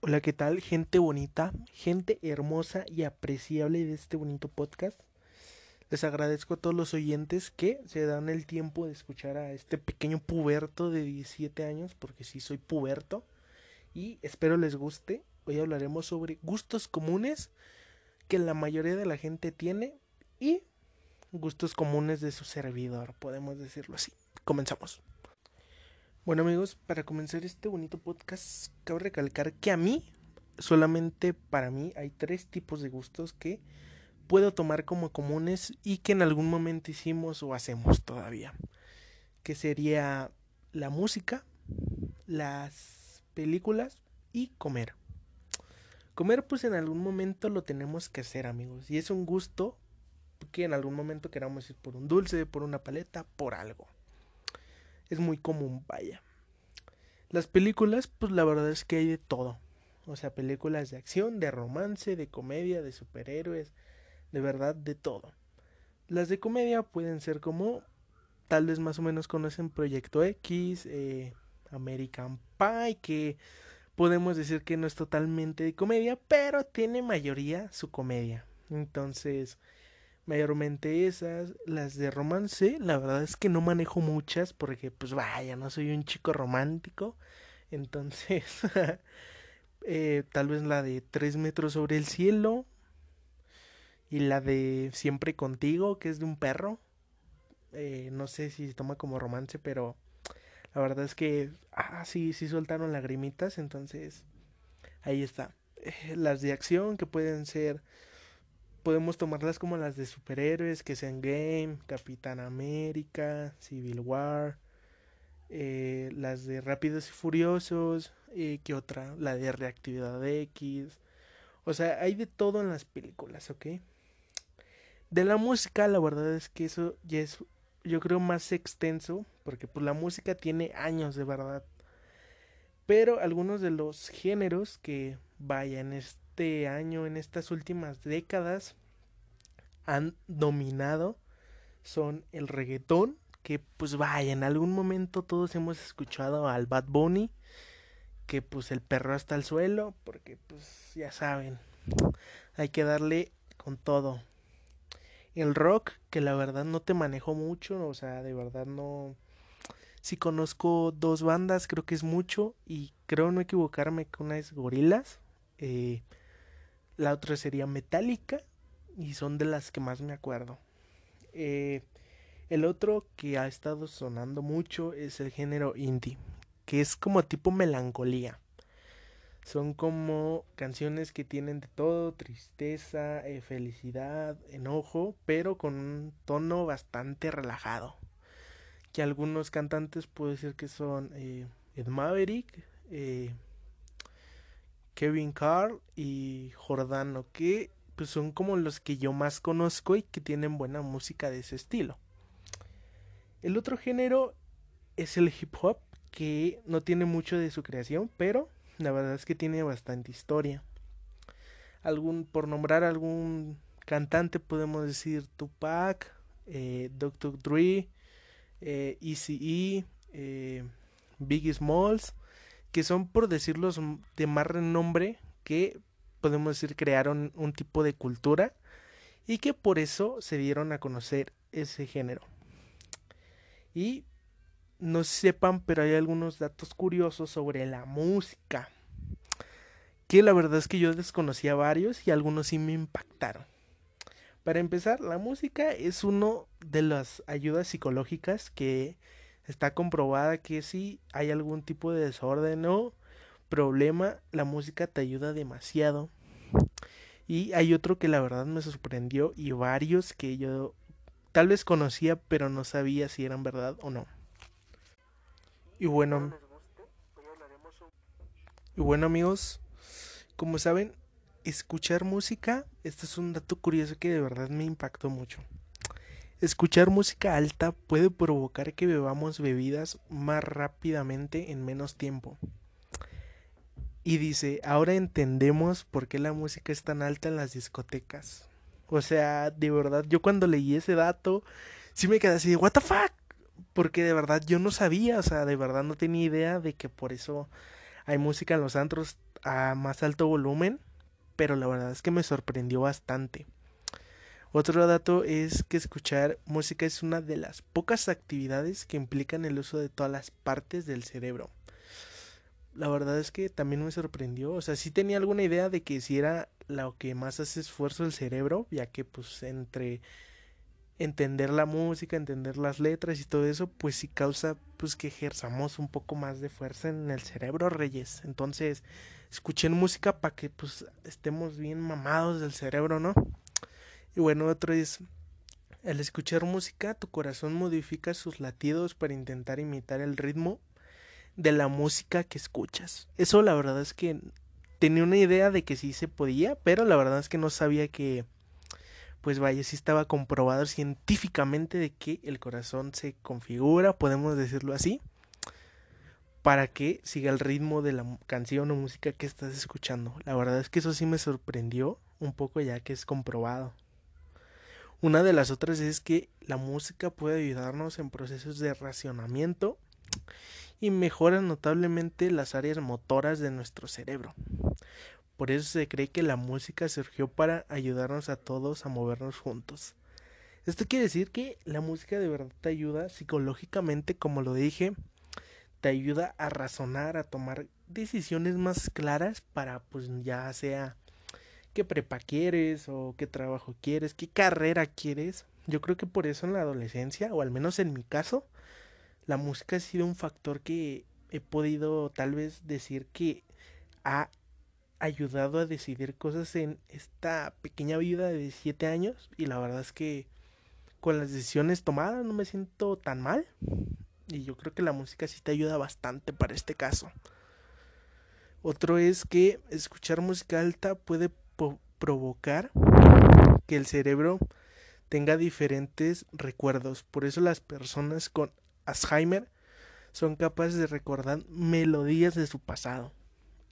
Hola, ¿qué tal? Gente bonita, gente hermosa y apreciable de este bonito podcast. Les agradezco a todos los oyentes que se dan el tiempo de escuchar a este pequeño puberto de 17 años, porque sí soy puberto. Y espero les guste. Hoy hablaremos sobre gustos comunes que la mayoría de la gente tiene y gustos comunes de su servidor, podemos decirlo así. Comenzamos. Bueno amigos, para comenzar este bonito podcast, cabe recalcar que a mí, solamente para mí, hay tres tipos de gustos que puedo tomar como comunes y que en algún momento hicimos o hacemos todavía. Que sería la música, las películas y comer. Comer pues en algún momento lo tenemos que hacer amigos. Y es un gusto que en algún momento queramos ir por un dulce, por una paleta, por algo es muy común, vaya. Las películas, pues la verdad es que hay de todo. O sea, películas de acción, de romance, de comedia, de superhéroes, de verdad, de todo. Las de comedia pueden ser como, tal vez más o menos conocen Proyecto X, eh, American Pie, que podemos decir que no es totalmente de comedia, pero tiene mayoría su comedia. Entonces, mayormente esas, las de romance, la verdad es que no manejo muchas porque pues vaya, no soy un chico romántico, entonces eh, tal vez la de tres metros sobre el cielo y la de siempre contigo, que es de un perro, eh, no sé si se toma como romance, pero la verdad es que, ah, sí, sí soltaron lagrimitas, entonces ahí está. Eh, las de acción que pueden ser podemos tomarlas como las de superhéroes, que sean Game, Capitán América, Civil War, eh, las de Rápidos y Furiosos, eh, ¿qué otra? La de Reactividad X. O sea, hay de todo en las películas, ¿ok? De la música, la verdad es que eso ya es, yo creo, más extenso, porque pues la música tiene años de verdad. Pero algunos de los géneros que vayan, este este año, en estas últimas décadas, han dominado son el reggaetón, que pues vaya, en algún momento todos hemos escuchado al Bad Bunny, que pues el perro hasta el suelo, porque pues ya saben, hay que darle con todo. El rock, que la verdad no te manejo mucho, o sea, de verdad no... Si conozco dos bandas, creo que es mucho, y creo no equivocarme con unas gorilas. Eh, la otra sería Metallica y son de las que más me acuerdo. Eh, el otro que ha estado sonando mucho es el género indie, que es como tipo melancolía. Son como canciones que tienen de todo, tristeza, eh, felicidad, enojo, pero con un tono bastante relajado. Que algunos cantantes puedo decir que son eh, Ed Maverick, eh, Kevin Carl y Jordano, que pues son como los que yo más conozco y que tienen buena música de ese estilo. El otro género es el hip hop, que no tiene mucho de su creación, pero la verdad es que tiene bastante historia. Por nombrar algún cantante podemos decir Tupac, eh, Dr. Dre, eh, ECE, eh, Biggie Smalls que son por decirlos de más renombre que podemos decir crearon un tipo de cultura y que por eso se dieron a conocer ese género. Y no sepan, pero hay algunos datos curiosos sobre la música. Que la verdad es que yo desconocía varios y algunos sí me impactaron. Para empezar, la música es uno de las ayudas psicológicas que está comprobada que si hay algún tipo de desorden o problema, la música te ayuda demasiado. Y hay otro que la verdad me sorprendió y varios que yo tal vez conocía pero no sabía si eran verdad o no. Y bueno, y bueno amigos, como saben, escuchar música, este es un dato curioso que de verdad me impactó mucho. Escuchar música alta puede provocar que bebamos bebidas más rápidamente en menos tiempo. Y dice, ahora entendemos por qué la música es tan alta en las discotecas. O sea, de verdad, yo cuando leí ese dato, sí me quedé así de, ¿What the fuck? Porque de verdad yo no sabía, o sea, de verdad no tenía idea de que por eso hay música en los antros a más alto volumen, pero la verdad es que me sorprendió bastante. Otro dato es que escuchar música es una de las pocas actividades que implican el uso de todas las partes del cerebro. La verdad es que también me sorprendió, o sea, sí tenía alguna idea de que si era lo que más hace esfuerzo el cerebro, ya que pues entre entender la música, entender las letras y todo eso, pues sí causa pues que ejerzamos un poco más de fuerza en el cerebro, Reyes. Entonces, escuchen música para que pues estemos bien mamados del cerebro, ¿no? Y bueno, otro es al escuchar música, tu corazón modifica sus latidos para intentar imitar el ritmo de la música que escuchas. Eso la verdad es que tenía una idea de que sí se podía, pero la verdad es que no sabía que pues vaya, sí estaba comprobado científicamente de que el corazón se configura, podemos decirlo así, para que siga el ritmo de la canción o música que estás escuchando. La verdad es que eso sí me sorprendió un poco ya que es comprobado. Una de las otras es que la música puede ayudarnos en procesos de racionamiento y mejora notablemente las áreas motoras de nuestro cerebro. Por eso se cree que la música surgió para ayudarnos a todos a movernos juntos. Esto quiere decir que la música de verdad te ayuda psicológicamente, como lo dije, te ayuda a razonar, a tomar decisiones más claras para pues ya sea qué prepa quieres o qué trabajo quieres, qué carrera quieres. Yo creo que por eso en la adolescencia, o al menos en mi caso, la música ha sido un factor que he podido tal vez decir que ha ayudado a decidir cosas en esta pequeña vida de 7 años y la verdad es que con las decisiones tomadas no me siento tan mal y yo creo que la música sí te ayuda bastante para este caso. Otro es que escuchar música alta puede provocar que el cerebro tenga diferentes recuerdos. Por eso las personas con Alzheimer son capaces de recordar melodías de su pasado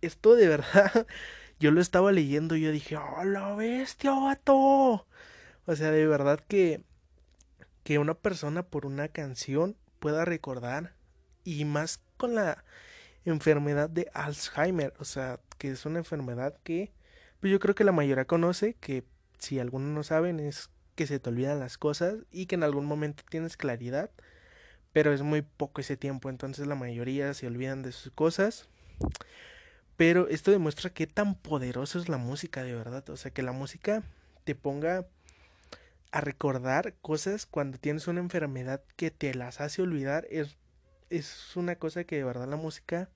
esto de verdad, yo lo estaba leyendo y yo dije, oh, la bestia, vato. O sea, de verdad que, que una persona por una canción pueda recordar y más con la enfermedad de Alzheimer, o sea, que es una enfermedad que pues yo creo que la mayoría conoce, que si algunos no saben es que se te olvidan las cosas y que en algún momento tienes claridad, pero es muy poco ese tiempo, entonces la mayoría se olvidan de sus cosas. Pero esto demuestra qué tan poderosa es la música de verdad. O sea, que la música te ponga a recordar cosas cuando tienes una enfermedad que te las hace olvidar. Es, es una cosa que de verdad la música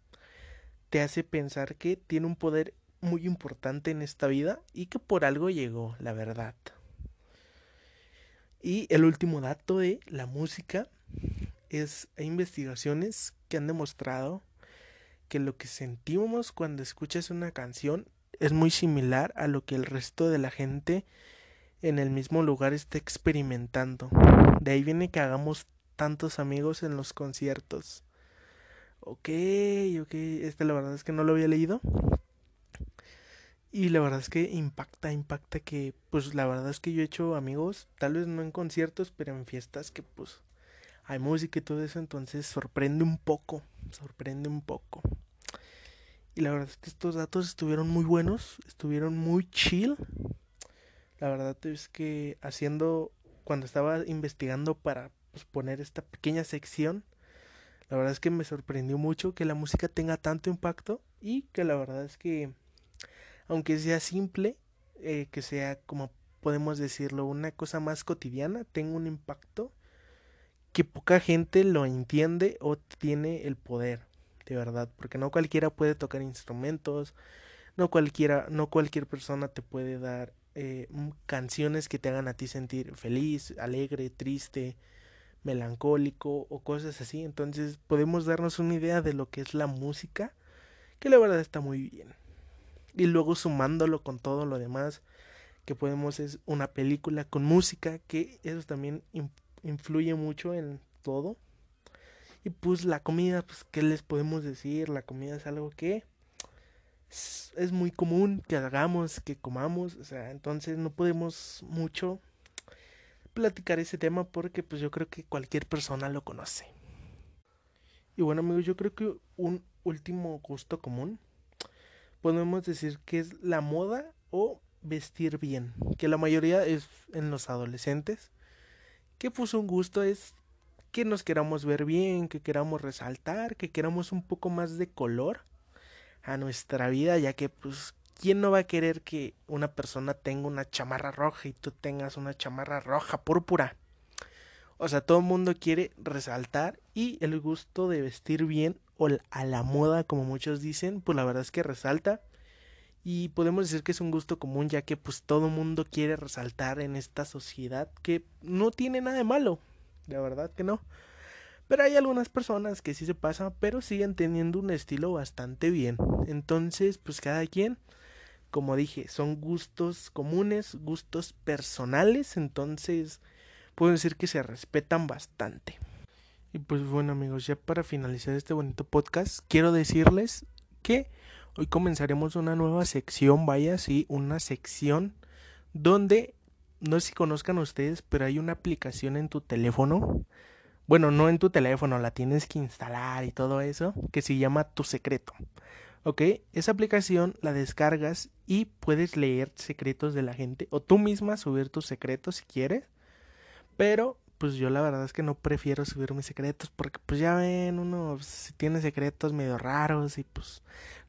te hace pensar que tiene un poder muy importante en esta vida y que por algo llegó, la verdad. Y el último dato de la música es hay investigaciones que han demostrado que lo que sentimos cuando escuchas una canción es muy similar a lo que el resto de la gente en el mismo lugar está experimentando. De ahí viene que hagamos tantos amigos en los conciertos. Ok, ok, este la verdad es que no lo había leído. Y la verdad es que impacta, impacta que, pues la verdad es que yo he hecho amigos, tal vez no en conciertos, pero en fiestas que pues hay música y todo eso, entonces sorprende un poco, sorprende un poco. Y la verdad es que estos datos estuvieron muy buenos, estuvieron muy chill. La verdad es que haciendo, cuando estaba investigando para pues, poner esta pequeña sección, la verdad es que me sorprendió mucho que la música tenga tanto impacto y que la verdad es que, aunque sea simple, eh, que sea como podemos decirlo, una cosa más cotidiana, tenga un impacto que poca gente lo entiende o tiene el poder, de verdad, porque no cualquiera puede tocar instrumentos, no cualquiera, no cualquier persona te puede dar eh, canciones que te hagan a ti sentir feliz, alegre, triste, melancólico o cosas así. Entonces podemos darnos una idea de lo que es la música, que la verdad está muy bien. Y luego sumándolo con todo lo demás que podemos es una película con música, que eso también influye mucho en todo. Y pues la comida, pues qué les podemos decir, la comida es algo que es, es muy común que hagamos, que comamos, o sea, entonces no podemos mucho platicar ese tema porque pues yo creo que cualquier persona lo conoce. Y bueno amigos, yo creo que un último gusto común podemos decir que es la moda o vestir bien, que la mayoría es en los adolescentes, que pues un gusto es que nos queramos ver bien, que queramos resaltar, que queramos un poco más de color a nuestra vida, ya que pues ¿quién no va a querer que una persona tenga una chamarra roja y tú tengas una chamarra roja púrpura? O sea, todo el mundo quiere resaltar y el gusto de vestir bien o a la moda, como muchos dicen, pues la verdad es que resalta. Y podemos decir que es un gusto común ya que pues todo mundo quiere resaltar en esta sociedad que no tiene nada de malo. De verdad que no. Pero hay algunas personas que sí se pasan, pero siguen teniendo un estilo bastante bien. Entonces, pues cada quien, como dije, son gustos comunes, gustos personales. Entonces, puedo decir que se respetan bastante. Y pues bueno amigos, ya para finalizar este bonito podcast, quiero decirles que hoy comenzaremos una nueva sección, vaya, sí, una sección donde, no sé si conozcan ustedes, pero hay una aplicación en tu teléfono. Bueno, no en tu teléfono, la tienes que instalar y todo eso, que se llama Tu Secreto. ¿Ok? Esa aplicación la descargas y puedes leer secretos de la gente o tú misma subir tus secretos si quieres. Pero pues yo la verdad es que no prefiero subir mis secretos porque pues ya ven, uno pues, tiene secretos medio raros y pues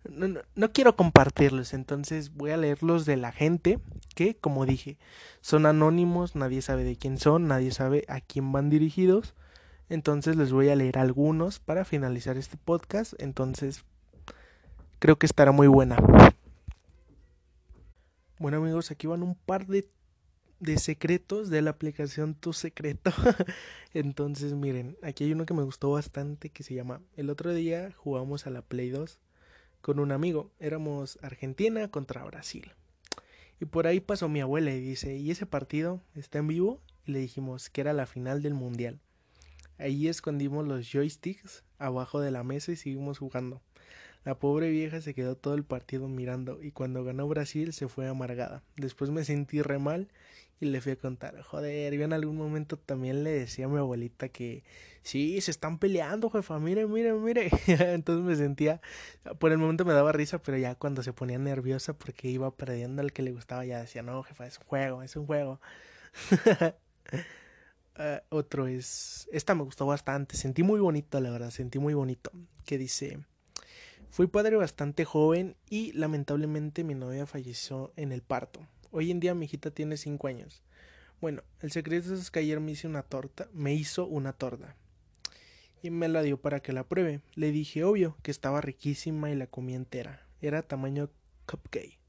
no, no, quiero compartirlos, entonces voy a leerlos de la gente que, como dije, son anónimos, nadie sabe de quién son, nadie sabe a quién van dirigidos, entonces les voy a leer algunos para finalizar este podcast, entonces creo que estará muy buena. Bueno amigos, aquí van un par de de secretos de la aplicación Tu Secreto. Entonces, miren, aquí hay uno que me gustó bastante que se llama El otro día jugamos a la Play 2 con un amigo. Éramos Argentina contra Brasil. Y por ahí pasó mi abuela y dice, ¿y ese partido está en vivo? Y le dijimos que era la final del Mundial. Ahí escondimos los joysticks abajo de la mesa y seguimos jugando. La pobre vieja se quedó todo el partido mirando y cuando ganó Brasil se fue amargada. Después me sentí re mal y le fui a contar, joder, yo en algún momento también le decía a mi abuelita que sí, se están peleando, jefa, mire, mire, mire. Entonces me sentía, por el momento me daba risa, pero ya cuando se ponía nerviosa porque iba perdiendo al que le gustaba, ya decía, no, jefa, es un juego, es un juego. uh, otro es, esta me gustó bastante, sentí muy bonito, la verdad, sentí muy bonito, que dice... Fui padre bastante joven y lamentablemente mi novia falleció en el parto. Hoy en día mi hijita tiene cinco años. Bueno, el secreto es que ayer me hice una torta, me hizo una torta. Y me la dio para que la pruebe. Le dije, obvio, que estaba riquísima y la comí entera. Era tamaño cupcake.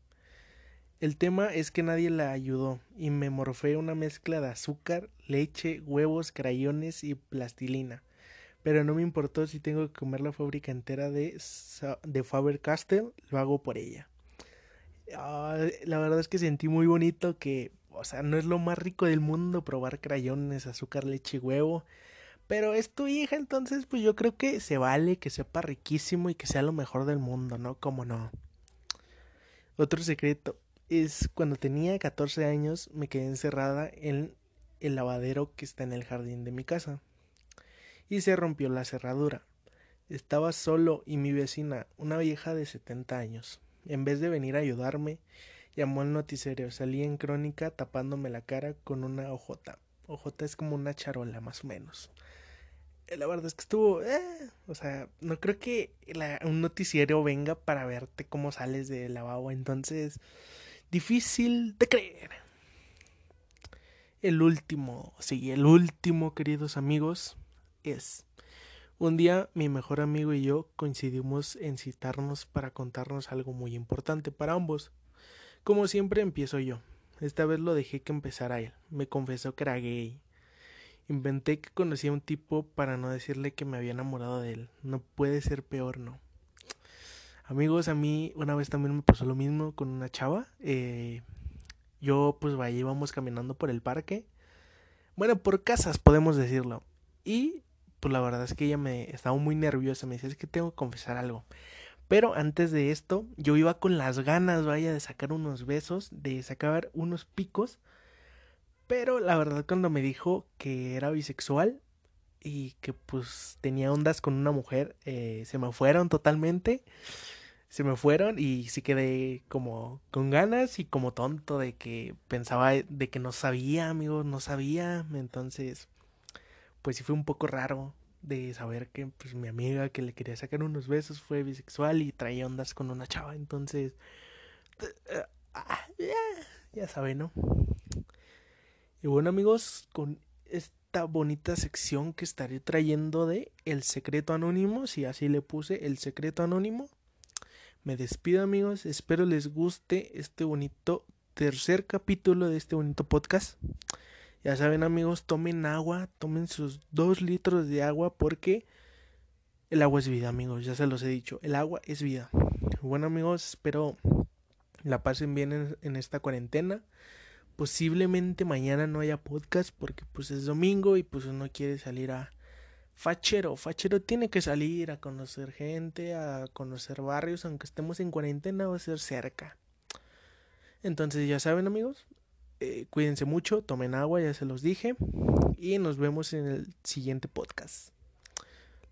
El tema es que nadie la ayudó y me morfé una mezcla de azúcar, leche, huevos, crayones y plastilina. Pero no me importó si tengo que comer la fábrica entera de, de Faber Castell, lo hago por ella la verdad es que sentí muy bonito que, o sea, no es lo más rico del mundo probar crayones, azúcar, leche y huevo. Pero es tu hija, entonces pues yo creo que se vale que sepa riquísimo y que sea lo mejor del mundo, ¿no? Como no. Otro secreto es cuando tenía 14 años me quedé encerrada en el lavadero que está en el jardín de mi casa. Y se rompió la cerradura. Estaba solo y mi vecina, una vieja de 70 años, en vez de venir a ayudarme, llamó al noticiero. Salí en crónica tapándome la cara con una ojota. Ojota es como una charola, más o menos. Eh, la verdad es que estuvo. Eh, o sea, no creo que un noticiero venga para verte cómo sales del lavabo. Entonces, difícil de creer. El último, sí, el último, queridos amigos, es un día mi mejor amigo y yo coincidimos en citarnos para contarnos algo muy importante para ambos. Como siempre empiezo yo. Esta vez lo dejé que empezara él. Me confesó que era gay. Inventé que conocía a un tipo para no decirle que me había enamorado de él. No puede ser peor, ¿no? Amigos, a mí una vez también me pasó lo mismo con una chava. Eh, yo pues vaya, íbamos caminando por el parque. Bueno, por casas podemos decirlo. Y pues la verdad es que ella me estaba muy nerviosa, me decía, es que tengo que confesar algo. Pero antes de esto, yo iba con las ganas, vaya, de sacar unos besos, de sacar unos picos. Pero la verdad cuando me dijo que era bisexual y que pues tenía ondas con una mujer, eh, se me fueron totalmente. se me fueron y sí quedé como con ganas y como tonto de que pensaba de que no sabía, amigos, no sabía. Entonces, pues sí fue un poco raro de saber que pues mi amiga que le quería sacar unos besos fue bisexual y traía ondas con una chava. Entonces, ah, ya, ya saben, ¿no? Y bueno, amigos, con esta bonita sección que estaré trayendo de El secreto anónimo, si así le puse El secreto anónimo me despido amigos, espero les guste este bonito tercer capítulo de este bonito podcast. Ya saben amigos, tomen agua, tomen sus dos litros de agua porque el agua es vida amigos, ya se los he dicho, el agua es vida. Bueno amigos, espero la pasen bien en, esta cuarentena. Posiblemente mañana no haya podcast porque pues es domingo y pues uno quiere salir a, Fachero, Fachero tiene que salir a conocer gente, a conocer barrios, aunque estemos en cuarentena va a ser cerca. Entonces ya saben amigos, eh, cuídense mucho, tomen agua, ya se los dije, y nos vemos en el siguiente podcast.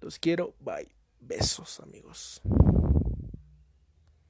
Los quiero, bye, besos amigos.